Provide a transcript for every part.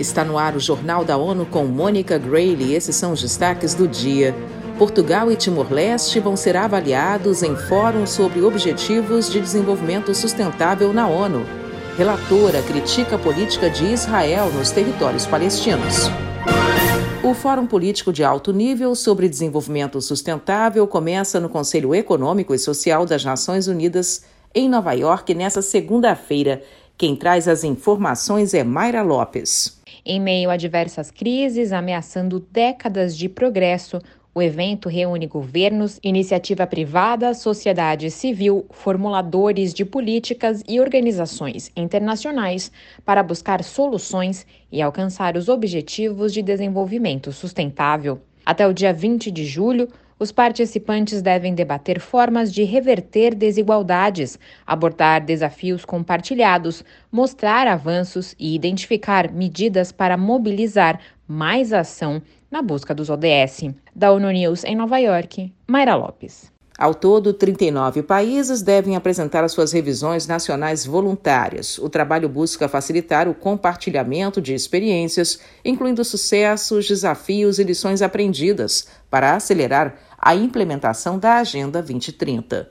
Está no ar o Jornal da ONU com Mônica Grayle. Esses são os destaques do dia. Portugal e Timor-Leste vão ser avaliados em fórum sobre objetivos de desenvolvimento sustentável na ONU. Relatora critica a política de Israel nos territórios palestinos. O Fórum Político de Alto Nível sobre Desenvolvimento Sustentável começa no Conselho Econômico e Social das Nações Unidas, em Nova York, nesta segunda-feira. Quem traz as informações é Mayra Lopes. Em meio a diversas crises ameaçando décadas de progresso, o evento reúne governos, iniciativa privada, sociedade civil, formuladores de políticas e organizações internacionais para buscar soluções e alcançar os objetivos de desenvolvimento sustentável. Até o dia 20 de julho, os participantes devem debater formas de reverter desigualdades, abordar desafios compartilhados, mostrar avanços e identificar medidas para mobilizar mais ação na busca dos ODS. Da ONU News em Nova York, Mayra Lopes. Ao todo, 39 países devem apresentar as suas revisões nacionais voluntárias. O trabalho busca facilitar o compartilhamento de experiências, incluindo sucessos, desafios e lições aprendidas, para acelerar a implementação da Agenda 2030.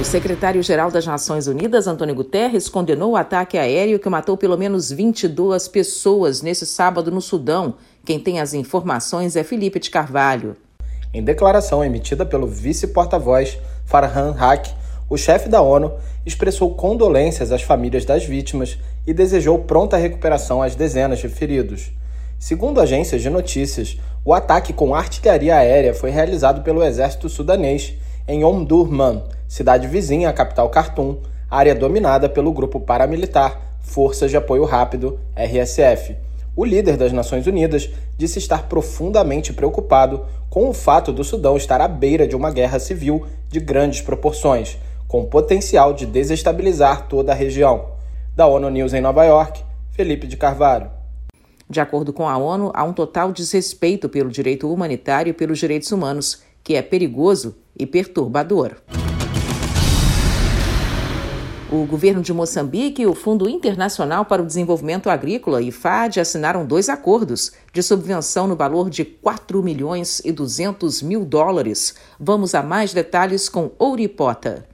O secretário-geral das Nações Unidas, Antônio Guterres, condenou o ataque aéreo que matou pelo menos 22 pessoas nesse sábado no Sudão. Quem tem as informações é Felipe de Carvalho. Em declaração emitida pelo vice-porta-voz Farhan Haq, o chefe da ONU expressou condolências às famílias das vítimas e desejou pronta recuperação às dezenas de feridos. Segundo agências de notícias, o ataque com artilharia aérea foi realizado pelo exército sudanês em Omdurman, cidade vizinha à capital Khartoum, área dominada pelo grupo paramilitar Forças de Apoio Rápido, RSF. O líder das Nações Unidas disse estar profundamente preocupado com o fato do Sudão estar à beira de uma guerra civil de grandes proporções, com potencial de desestabilizar toda a região. Da ONU News em Nova York, Felipe de Carvalho. De acordo com a ONU, há um total desrespeito pelo direito humanitário e pelos direitos humanos, que é perigoso e perturbador. O governo de Moçambique e o Fundo Internacional para o Desenvolvimento Agrícola, IFAD, assinaram dois acordos de subvenção no valor de 4 milhões e 200 mil dólares. Vamos a mais detalhes com Ouripota.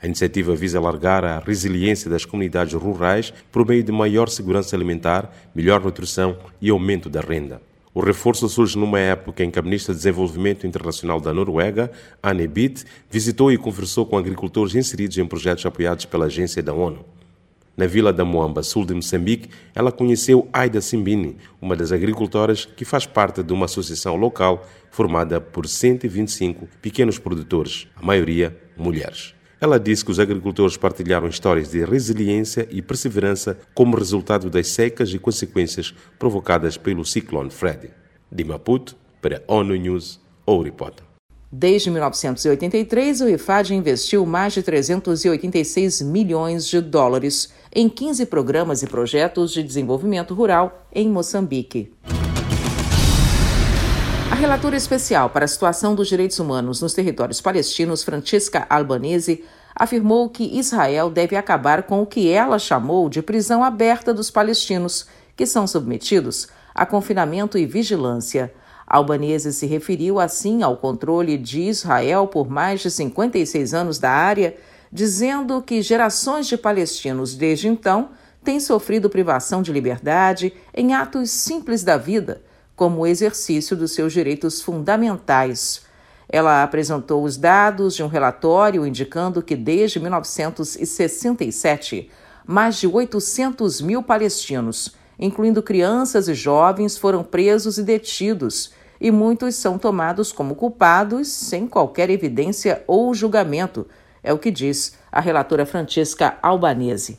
A iniciativa visa alargar a resiliência das comunidades rurais por meio de maior segurança alimentar, melhor nutrição e aumento da renda. O reforço surge numa época em que a Ministra de Desenvolvimento Internacional da Noruega, Anne Bitt, visitou e conversou com agricultores inseridos em projetos apoiados pela agência da ONU. Na vila da Moamba, sul de Moçambique, ela conheceu Aida Simbini, uma das agricultoras que faz parte de uma associação local formada por 125 pequenos produtores, a maioria mulheres. Ela disse que os agricultores partilharam histórias de resiliência e perseverança como resultado das secas e consequências provocadas pelo ciclone Freddy. De Maputo, para ONU News, Ouripota. Desde 1983, o IFAD investiu mais de 386 milhões de dólares em 15 programas e projetos de desenvolvimento rural em Moçambique. Relatora especial para a situação dos direitos humanos nos territórios palestinos, Francesca Albanese, afirmou que Israel deve acabar com o que ela chamou de prisão aberta dos palestinos, que são submetidos a confinamento e vigilância. Albanese se referiu assim ao controle de Israel por mais de 56 anos da área, dizendo que gerações de palestinos desde então têm sofrido privação de liberdade em atos simples da vida como exercício dos seus direitos fundamentais. Ela apresentou os dados de um relatório indicando que desde 1967, mais de 800 mil palestinos, incluindo crianças e jovens, foram presos e detidos, e muitos são tomados como culpados sem qualquer evidência ou julgamento, é o que diz a relatora Francesca Albanese.